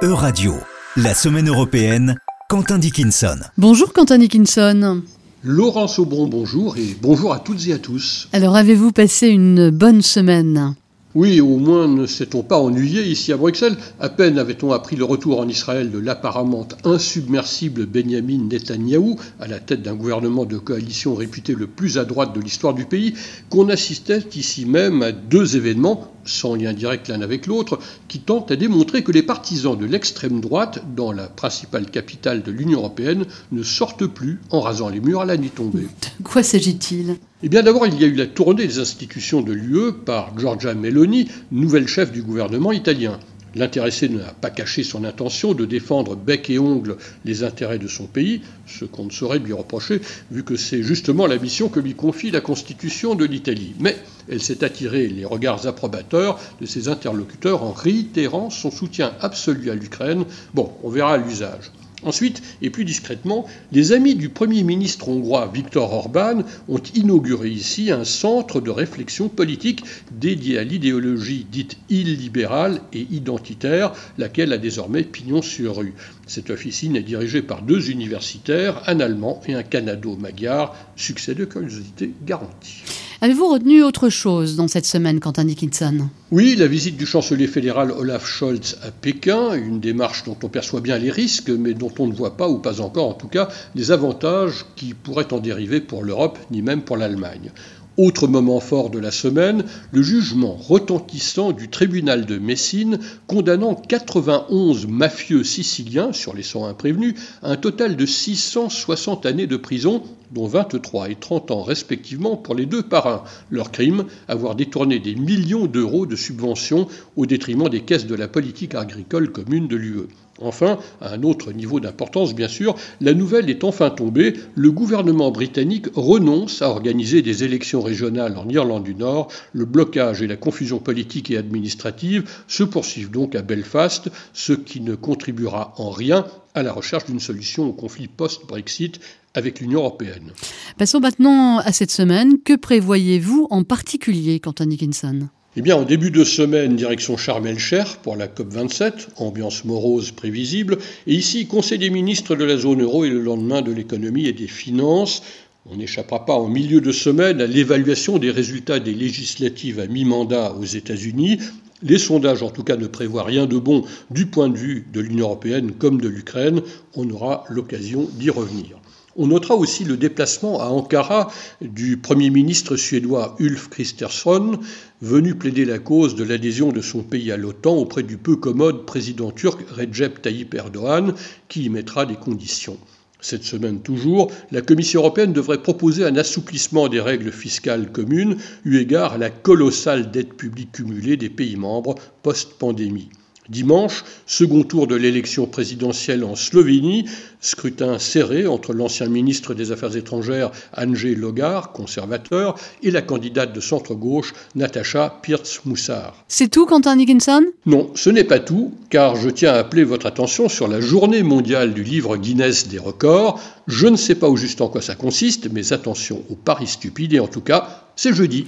E-Radio, la semaine européenne, Quentin Dickinson. Bonjour Quentin Dickinson. Laurence Aubron, bonjour et bonjour à toutes et à tous. Alors avez-vous passé une bonne semaine? Oui, au moins ne s'est-on pas ennuyé ici à Bruxelles. À peine avait-on appris le retour en Israël de l'apparemment insubmersible Benjamin Netanyahou, à la tête d'un gouvernement de coalition réputé le plus à droite de l'histoire du pays, qu'on assistait ici même à deux événements, sans lien direct l'un avec l'autre, qui tentent à démontrer que les partisans de l'extrême droite, dans la principale capitale de l'Union européenne, ne sortent plus en rasant les murs à la nuit tombée. De quoi s'agit-il? Eh bien d'abord, il y a eu la tournée des institutions de l'UE par Giorgia Meloni, nouvelle chef du gouvernement italien. L'intéressé n'a pas caché son intention de défendre bec et ongle les intérêts de son pays, ce qu'on ne saurait lui reprocher, vu que c'est justement la mission que lui confie la Constitution de l'Italie. Mais elle s'est attirée les regards approbateurs de ses interlocuteurs en réitérant son soutien absolu à l'Ukraine. Bon, on verra l'usage. Ensuite, et plus discrètement, les amis du Premier ministre hongrois Viktor Orban ont inauguré ici un centre de réflexion politique dédié à l'idéologie dite illibérale et identitaire, laquelle a désormais pignon sur rue. Cette officine est dirigée par deux universitaires, un allemand et un canado-magyar, succès de curiosité garanti. Avez-vous retenu autre chose dans cette semaine, Quentin Dickinson? Oui, la visite du chancelier fédéral Olaf Scholz à Pékin, une démarche dont on perçoit bien les risques, mais dont on ne voit pas, ou pas encore en tout cas, les avantages qui pourraient en dériver pour l'Europe, ni même pour l'Allemagne. Autre moment fort de la semaine, le jugement retentissant du tribunal de Messine condamnant 91 mafieux siciliens, sur les 101 prévenus, à un total de 660 années de prison, dont 23 et 30 ans respectivement pour les deux parrains. Leur crime, avoir détourné des millions d'euros de subventions au détriment des caisses de la politique agricole commune de l'UE. Enfin, à un autre niveau d'importance bien sûr, la nouvelle est enfin tombée, le gouvernement britannique renonce à organiser des élections régionales en Irlande du Nord, le blocage et la confusion politique et administrative se poursuivent donc à Belfast, ce qui ne contribuera en rien à la recherche d'une solution au conflit post-Brexit avec l'Union européenne. Passons maintenant à cette semaine. Que prévoyez-vous en particulier, Quentin Dickinson? Eh bien, en début de semaine, direction Sharm el-Cher pour la COP27, ambiance morose prévisible, et ici, Conseil des ministres de la zone euro et le lendemain de l'économie et des finances. On n'échappera pas en milieu de semaine à l'évaluation des résultats des législatives à mi-mandat aux États-Unis. Les sondages, en tout cas, ne prévoient rien de bon du point de vue de l'Union européenne comme de l'Ukraine. On aura l'occasion d'y revenir. On notera aussi le déplacement à Ankara du Premier ministre suédois Ulf Kristersson, venu plaider la cause de l'adhésion de son pays à l'OTAN auprès du peu commode président turc Recep Tayyip Erdogan, qui y mettra des conditions. Cette semaine toujours, la Commission européenne devrait proposer un assouplissement des règles fiscales communes eu égard à la colossale dette publique cumulée des pays membres post-pandémie. Dimanche, second tour de l'élection présidentielle en Slovénie, scrutin serré entre l'ancien ministre des Affaires étrangères Andrzej Logar, conservateur, et la candidate de centre-gauche Natacha Pirtz-Moussard. C'est tout, Quentin Dickinson? Non, ce n'est pas tout, car je tiens à appeler votre attention sur la journée mondiale du livre Guinness des records. Je ne sais pas au juste en quoi ça consiste, mais attention aux paris stupides, et en tout cas, c'est jeudi.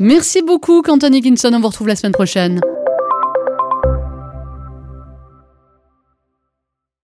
Merci beaucoup, Quentin Dickinson. On vous retrouve la semaine prochaine.